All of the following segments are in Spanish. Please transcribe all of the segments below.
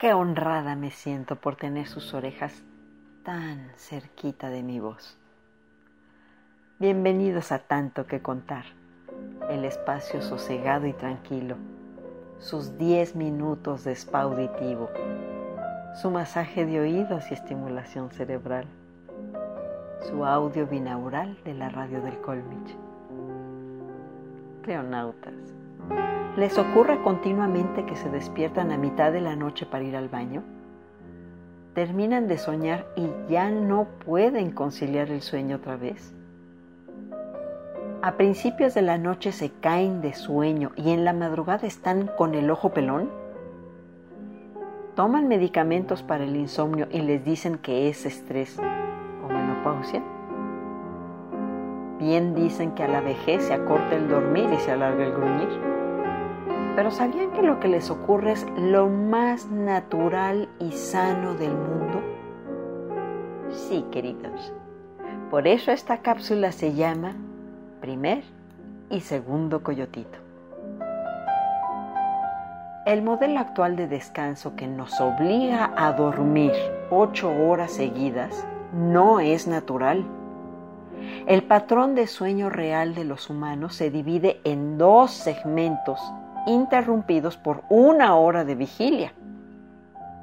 Qué honrada me siento por tener sus orejas tan cerquita de mi voz. Bienvenidos a Tanto que Contar, el espacio sosegado y tranquilo, sus 10 minutos de spa auditivo, su masaje de oídos y estimulación cerebral, su audio binaural de la radio del Colmich. Cleonautas ¿Les ocurre continuamente que se despiertan a mitad de la noche para ir al baño? Terminan de soñar y ya no pueden conciliar el sueño otra vez. A principios de la noche se caen de sueño y en la madrugada están con el ojo pelón. Toman medicamentos para el insomnio y les dicen que es estrés o menopausia. Bien dicen que a la vejez se acorta el dormir y se alarga el gruñir. Pero ¿sabían que lo que les ocurre es lo más natural y sano del mundo? Sí, queridos. Por eso esta cápsula se llama primer y segundo coyotito. El modelo actual de descanso que nos obliga a dormir ocho horas seguidas no es natural. El patrón de sueño real de los humanos se divide en dos segmentos interrumpidos por una hora de vigilia.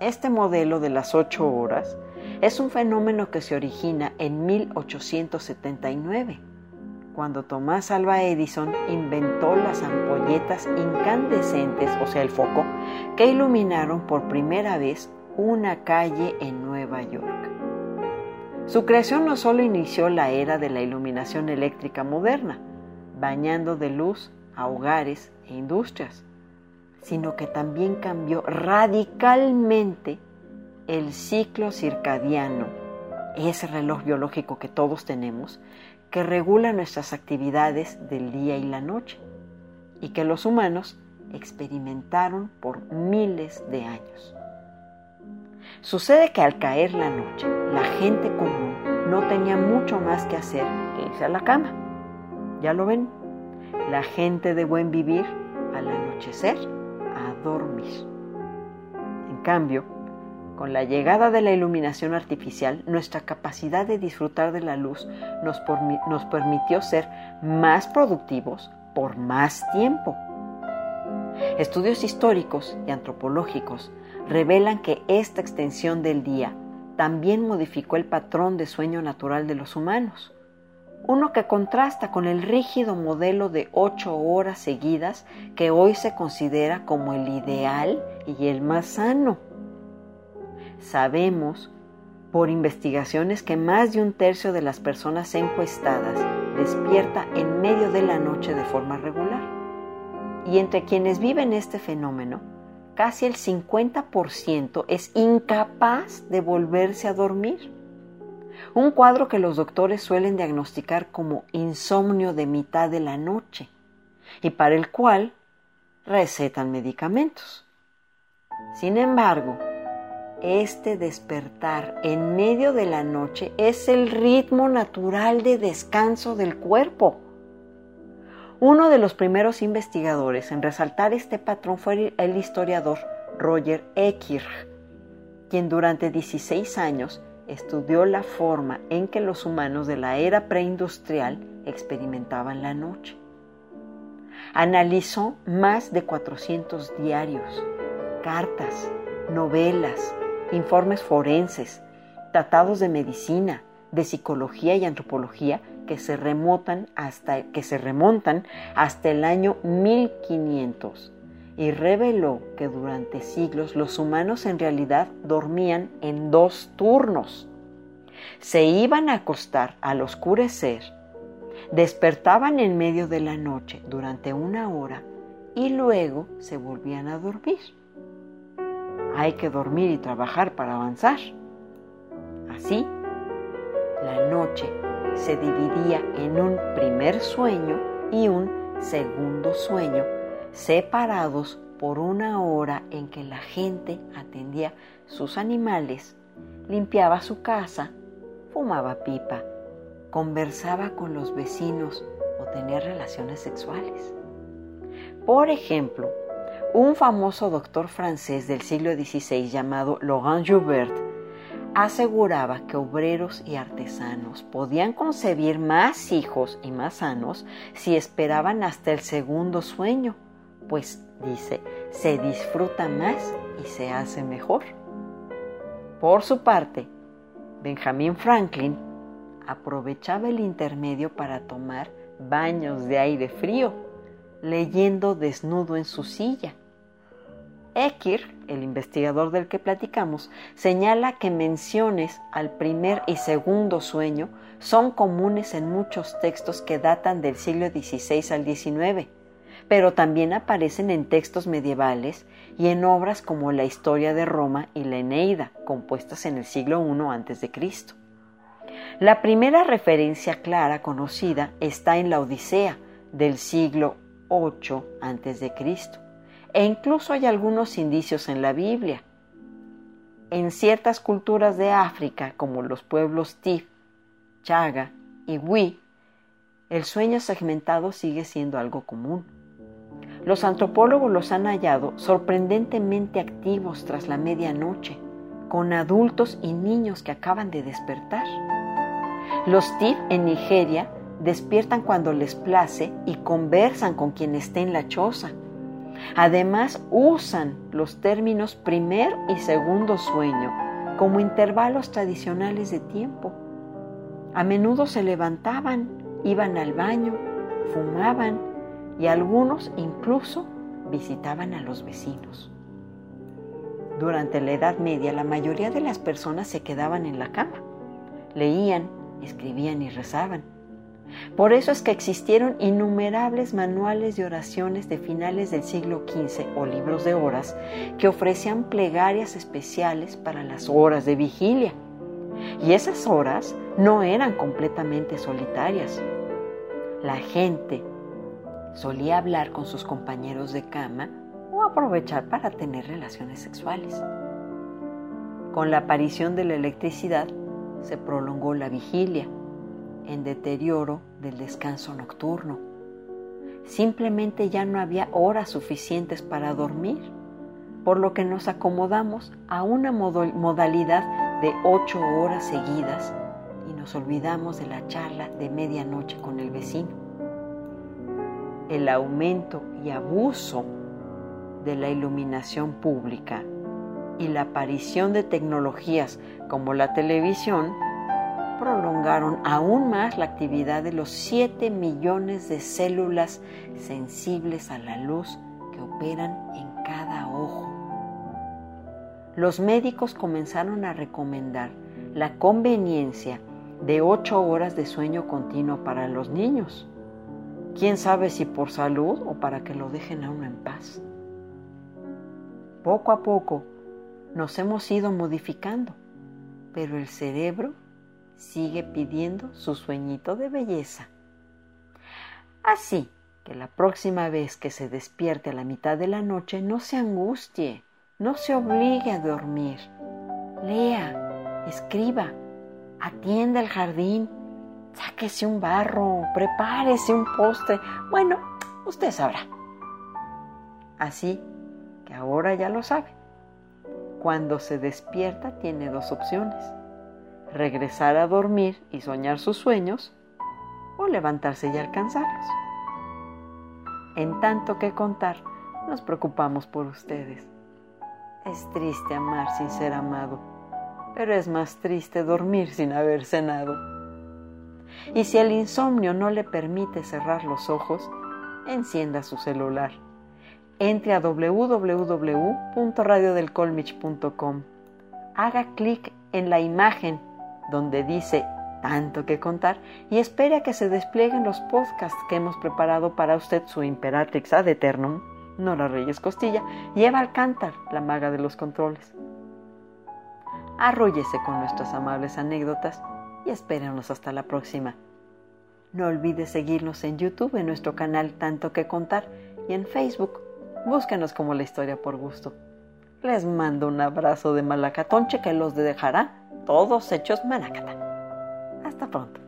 Este modelo de las ocho horas es un fenómeno que se origina en 1879, cuando Tomás Alva Edison inventó las ampolletas incandescentes, o sea, el foco, que iluminaron por primera vez una calle en Nueva York. Su creación no solo inició la era de la iluminación eléctrica moderna, bañando de luz a hogares e industrias, sino que también cambió radicalmente el ciclo circadiano, ese reloj biológico que todos tenemos, que regula nuestras actividades del día y la noche, y que los humanos experimentaron por miles de años. Sucede que al caer la noche, la gente común no tenía mucho más que hacer que irse a la cama. Ya lo ven, la gente de buen vivir al anochecer a dormir. En cambio, con la llegada de la iluminación artificial, nuestra capacidad de disfrutar de la luz nos, nos permitió ser más productivos por más tiempo. Estudios históricos y antropológicos revelan que esta extensión del día también modificó el patrón de sueño natural de los humanos, uno que contrasta con el rígido modelo de ocho horas seguidas que hoy se considera como el ideal y el más sano. Sabemos por investigaciones que más de un tercio de las personas encuestadas despierta en medio de la noche de forma regular. Y entre quienes viven este fenómeno, casi el 50% es incapaz de volverse a dormir. Un cuadro que los doctores suelen diagnosticar como insomnio de mitad de la noche y para el cual recetan medicamentos. Sin embargo, este despertar en medio de la noche es el ritmo natural de descanso del cuerpo. Uno de los primeros investigadores en resaltar este patrón fue el historiador Roger Ekirch, quien durante 16 años estudió la forma en que los humanos de la era preindustrial experimentaban la noche. Analizó más de 400 diarios, cartas, novelas, informes forenses, tratados de medicina, de psicología y antropología que se, remontan hasta, que se remontan hasta el año 1500 y reveló que durante siglos los humanos en realidad dormían en dos turnos. Se iban a acostar al oscurecer, despertaban en medio de la noche durante una hora y luego se volvían a dormir hay que dormir y trabajar para avanzar. Así, la noche se dividía en un primer sueño y un segundo sueño, separados por una hora en que la gente atendía sus animales, limpiaba su casa, fumaba pipa, conversaba con los vecinos o tenía relaciones sexuales. Por ejemplo, un famoso doctor francés del siglo XVI llamado Laurent Joubert aseguraba que obreros y artesanos podían concebir más hijos y más sanos si esperaban hasta el segundo sueño, pues, dice, se disfruta más y se hace mejor. Por su parte, Benjamin Franklin aprovechaba el intermedio para tomar baños de aire frío leyendo desnudo en su silla. Ekir, el investigador del que platicamos, señala que menciones al primer y segundo sueño son comunes en muchos textos que datan del siglo XVI al XIX, pero también aparecen en textos medievales y en obras como la Historia de Roma y la Eneida, compuestas en el siglo I a.C. La primera referencia clara conocida está en la Odisea del siglo 8 a.C., e incluso hay algunos indicios en la Biblia. En ciertas culturas de África, como los pueblos Tif, Chaga y Wi, el sueño segmentado sigue siendo algo común. Los antropólogos los han hallado sorprendentemente activos tras la medianoche, con adultos y niños que acaban de despertar. Los TIF en Nigeria despiertan cuando les place y conversan con quien esté en la choza. Además, usan los términos primer y segundo sueño como intervalos tradicionales de tiempo. A menudo se levantaban, iban al baño, fumaban y algunos incluso visitaban a los vecinos. Durante la Edad Media la mayoría de las personas se quedaban en la cama, leían, escribían y rezaban. Por eso es que existieron innumerables manuales de oraciones de finales del siglo XV o libros de horas que ofrecían plegarias especiales para las horas de vigilia. Y esas horas no eran completamente solitarias. La gente solía hablar con sus compañeros de cama o aprovechar para tener relaciones sexuales. Con la aparición de la electricidad se prolongó la vigilia en deterioro del descanso nocturno. Simplemente ya no había horas suficientes para dormir, por lo que nos acomodamos a una modalidad de ocho horas seguidas y nos olvidamos de la charla de medianoche con el vecino. El aumento y abuso de la iluminación pública y la aparición de tecnologías como la televisión prolongaron aún más la actividad de los 7 millones de células sensibles a la luz que operan en cada ojo. Los médicos comenzaron a recomendar la conveniencia de 8 horas de sueño continuo para los niños. Quién sabe si por salud o para que lo dejen a uno en paz. Poco a poco nos hemos ido modificando, pero el cerebro sigue pidiendo su sueñito de belleza. Así que la próxima vez que se despierte a la mitad de la noche no se angustie, no se obligue a dormir. Lea, escriba, atienda el jardín, sáquese un barro, prepárese un postre. Bueno, usted sabrá. Así que ahora ya lo sabe. Cuando se despierta tiene dos opciones regresar a dormir y soñar sus sueños, o levantarse y alcanzarlos. En tanto que contar, nos preocupamos por ustedes. Es triste amar sin ser amado, pero es más triste dormir sin haber cenado. Y si el insomnio no le permite cerrar los ojos, encienda su celular. Entre a www.radiodelcolmich.com. Haga clic en la imagen donde dice tanto que contar y espere a que se desplieguen los podcasts que hemos preparado para usted su Imperatrix ad eternum, Nora Reyes Costilla y Eva Alcántar, la maga de los controles. Arrúllese con nuestras amables anécdotas y espérenos hasta la próxima. No olvide seguirnos en YouTube en nuestro canal Tanto que Contar y en Facebook. Búsquenos como la historia por gusto. Les mando un abrazo de malacatonche que los dejará todos hechos manacata. Hasta pronto.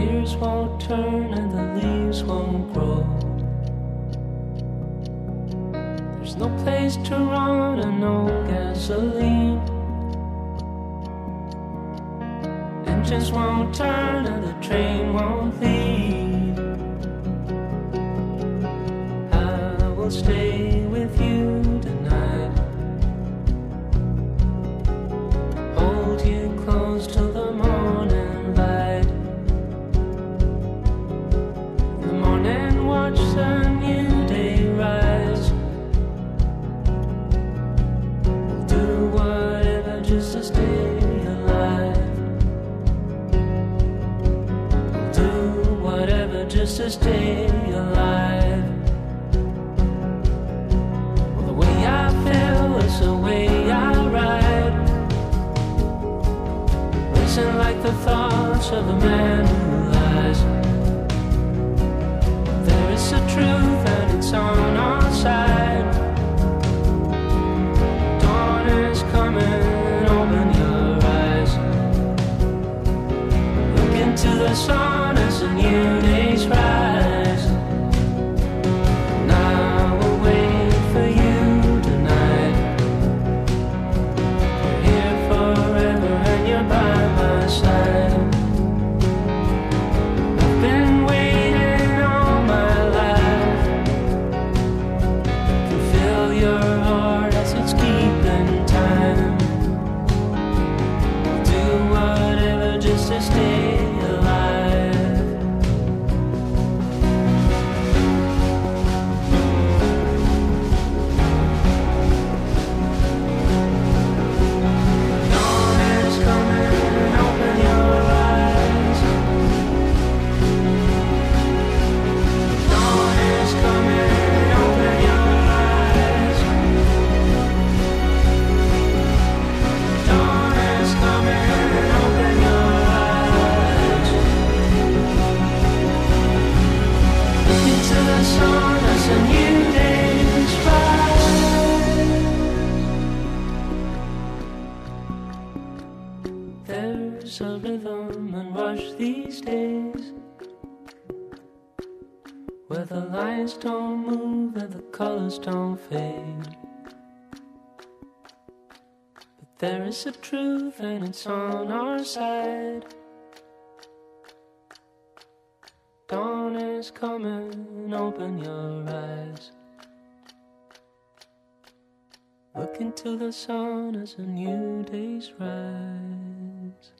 Gears won't turn and the leaves won't grow. There's no place to run and no gasoline. Engines won't turn and the train won't leave. I will stay just to stay alive. Well, the way I feel is the way I ride. Listen like the thoughts of a man who lies. There is a truth and it's on our side. Dawn is coming, open your eyes. Look into the sun these days. Where the lines don't move and the colors don't fade. But there is a truth and it's on our side. Dawn is coming, open your eyes. Look into the sun as a new day's rise.